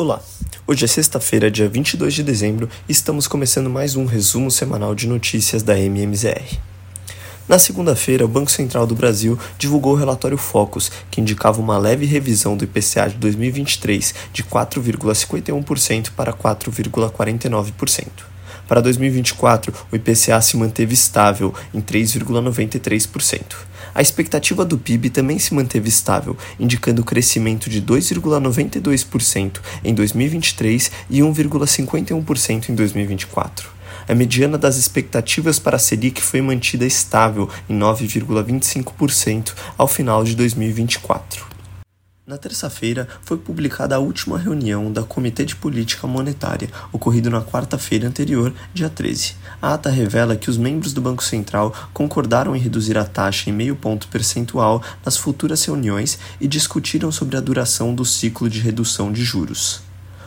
Olá, hoje é sexta-feira, dia 22 de dezembro, e estamos começando mais um resumo semanal de notícias da MMZR. Na segunda-feira, o Banco Central do Brasil divulgou o relatório Focus, que indicava uma leve revisão do IPCA de 2023 de 4,51% para 4,49%. Para 2024, o IPCA se manteve estável em 3,93%. A expectativa do PIB também se manteve estável, indicando crescimento de 2,92% em 2023 e 1,51% em 2024. A mediana das expectativas para a Selic foi mantida estável em 9,25% ao final de 2024. Na terça-feira, foi publicada a última reunião da Comitê de Política Monetária, ocorrido na quarta-feira anterior, dia 13. A ata revela que os membros do Banco Central concordaram em reduzir a taxa em meio ponto percentual nas futuras reuniões e discutiram sobre a duração do ciclo de redução de juros.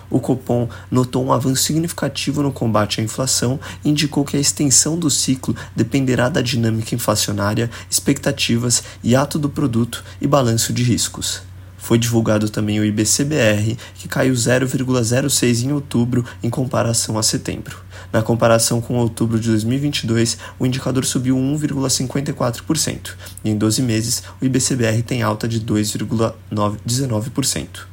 O Copom notou um avanço significativo no combate à inflação e indicou que a extensão do ciclo dependerá da dinâmica inflacionária, expectativas e ato do produto e balanço de riscos. Foi divulgado também o IBCBR, que caiu 0,06 em outubro em comparação a setembro. Na comparação com outubro de 2022, o indicador subiu 1,54%, e em 12 meses o IBCBR tem alta de 2,19%.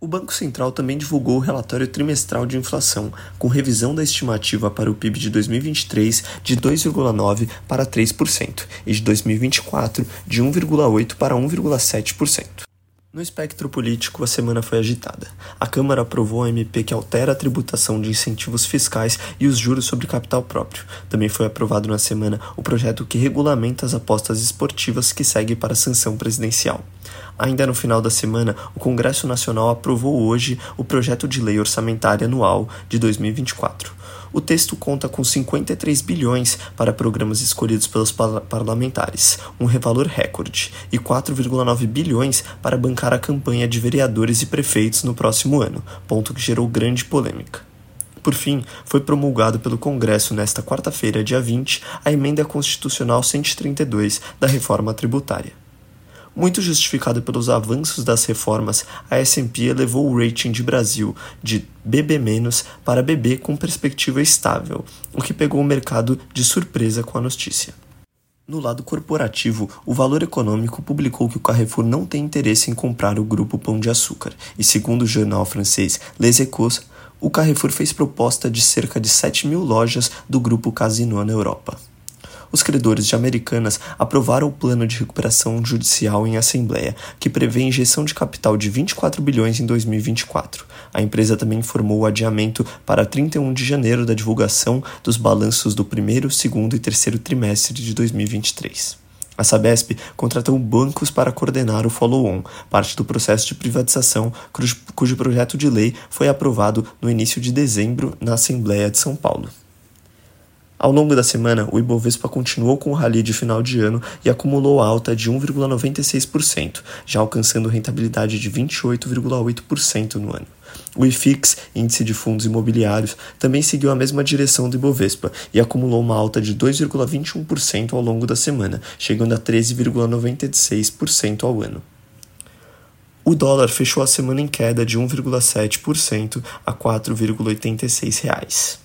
O Banco Central também divulgou o relatório trimestral de inflação, com revisão da estimativa para o PIB de 2023 de 2,9% para 3% e de 2024 de 1,8% para 1,7%. No espectro político, a semana foi agitada. A Câmara aprovou a MP que altera a tributação de incentivos fiscais e os juros sobre capital próprio. Também foi aprovado na semana o projeto que regulamenta as apostas esportivas que segue para a sanção presidencial. Ainda no final da semana, o Congresso Nacional aprovou hoje o projeto de lei orçamentária anual de 2024. O texto conta com 53 bilhões para programas escolhidos pelos parlamentares, um revalor recorde, e 4,9 bilhões para bancar a campanha de vereadores e prefeitos no próximo ano, ponto que gerou grande polêmica. Por fim, foi promulgado pelo Congresso nesta quarta-feira, dia 20, a emenda constitucional 132 da reforma tributária. Muito justificado pelos avanços das reformas, a S&P elevou o rating de Brasil de BB- para BB com perspectiva estável, o que pegou o mercado de surpresa com a notícia. No lado corporativo, o Valor Econômico publicou que o Carrefour não tem interesse em comprar o grupo Pão de Açúcar, e segundo o jornal francês Les Echos, o Carrefour fez proposta de cerca de 7 mil lojas do grupo Casino na Europa os credores de Americanas aprovaram o plano de recuperação judicial em assembleia, que prevê injeção de capital de 24 bilhões em 2024. A empresa também informou o adiamento para 31 de janeiro da divulgação dos balanços do primeiro, segundo e terceiro trimestre de 2023. A Sabesp contratou bancos para coordenar o follow-on, parte do processo de privatização, cujo, projeto de lei foi aprovado no início de dezembro na Assembleia de São Paulo. Ao longo da semana, o Ibovespa continuou com o rally de final de ano e acumulou alta de 1,96%, já alcançando rentabilidade de 28,8% no ano. O IFIX, índice de fundos imobiliários, também seguiu a mesma direção do Ibovespa e acumulou uma alta de 2,21% ao longo da semana, chegando a 13,96% ao ano. O dólar fechou a semana em queda de 1,7% a R$ 4,86.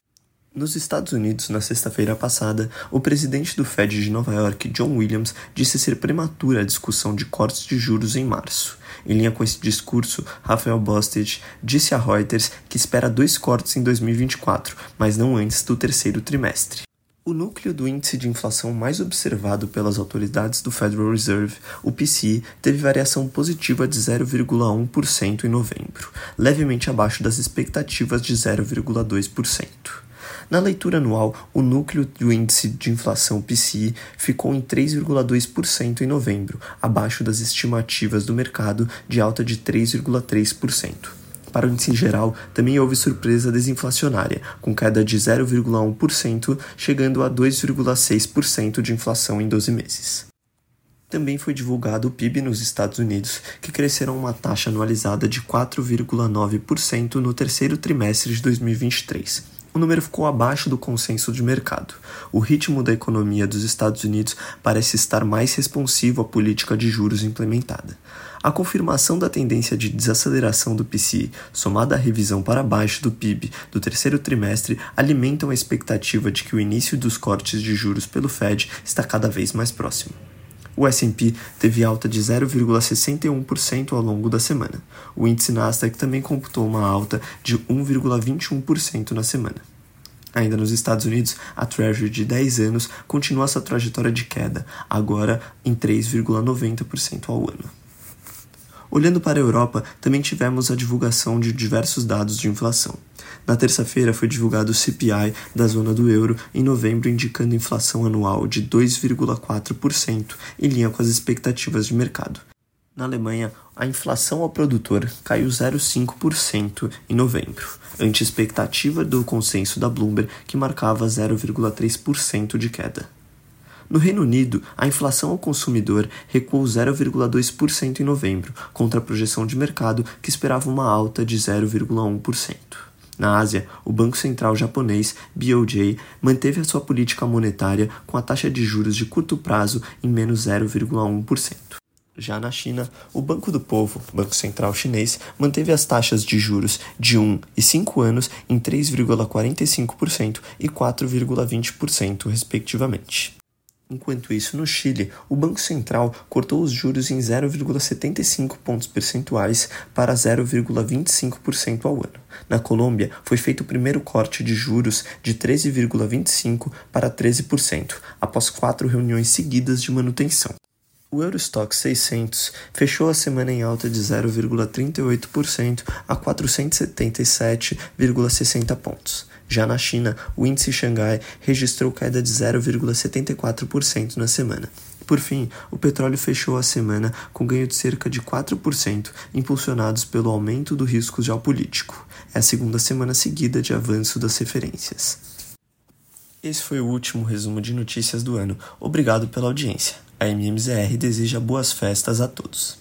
Nos Estados Unidos, na sexta-feira passada, o presidente do Fed de Nova York, John Williams, disse ser prematura a discussão de cortes de juros em março. Em linha com esse discurso, Rafael Bostic disse a Reuters que espera dois cortes em 2024, mas não antes do terceiro trimestre. O núcleo do índice de inflação mais observado pelas autoridades do Federal Reserve, o PCE, teve variação positiva de 0,1% em novembro, levemente abaixo das expectativas de 0,2%. Na leitura anual, o núcleo do índice de inflação PCI ficou em 3,2% em novembro, abaixo das estimativas do mercado de alta de 3,3%. Para o índice geral, também houve surpresa desinflacionária, com queda de 0,1%, chegando a 2,6% de inflação em 12 meses. Também foi divulgado o PIB nos Estados Unidos, que cresceram uma taxa anualizada de 4,9% no terceiro trimestre de 2023, o número ficou abaixo do consenso de mercado. O ritmo da economia dos Estados Unidos parece estar mais responsivo à política de juros implementada. A confirmação da tendência de desaceleração do PCI, somada à revisão para baixo do PIB do terceiro trimestre, alimentam a expectativa de que o início dos cortes de juros pelo Fed está cada vez mais próximo. O S&P teve alta de 0,61% ao longo da semana. O índice Nasdaq também computou uma alta de 1,21% na semana. Ainda nos Estados Unidos, a Treasury de 10 anos continua sua trajetória de queda, agora em 3,90% ao ano. Olhando para a Europa, também tivemos a divulgação de diversos dados de inflação. Na terça-feira foi divulgado o CPI da zona do euro em novembro, indicando inflação anual de 2,4%, em linha com as expectativas de mercado. Na Alemanha, a inflação ao produtor caiu 0,5% em novembro, ante expectativa do consenso da Bloomberg, que marcava 0,3% de queda. No Reino Unido, a inflação ao consumidor recuou 0,2% em novembro, contra a projeção de mercado que esperava uma alta de 0,1%. Na Ásia, o Banco Central japonês, BOJ, manteve a sua política monetária com a taxa de juros de curto prazo em menos 0,1%. Já na China, o Banco do Povo, Banco Central Chinês, manteve as taxas de juros de 1 e 5 anos em 3,45% e 4,20%, respectivamente. Enquanto isso, no Chile, o Banco Central cortou os juros em 0,75 pontos percentuais para 0,25% ao ano. Na Colômbia, foi feito o primeiro corte de juros de 13,25% para 13%, após quatro reuniões seguidas de manutenção. O Eurostock 600 fechou a semana em alta de 0,38% a 477,60 pontos. Já na China, o índice Xangai registrou queda de 0,74% na semana. Por fim, o petróleo fechou a semana com ganho de cerca de 4%, impulsionados pelo aumento do risco geopolítico. É a segunda semana seguida de avanço das referências. Esse foi o último resumo de notícias do ano. Obrigado pela audiência. A MMZR deseja boas festas a todos.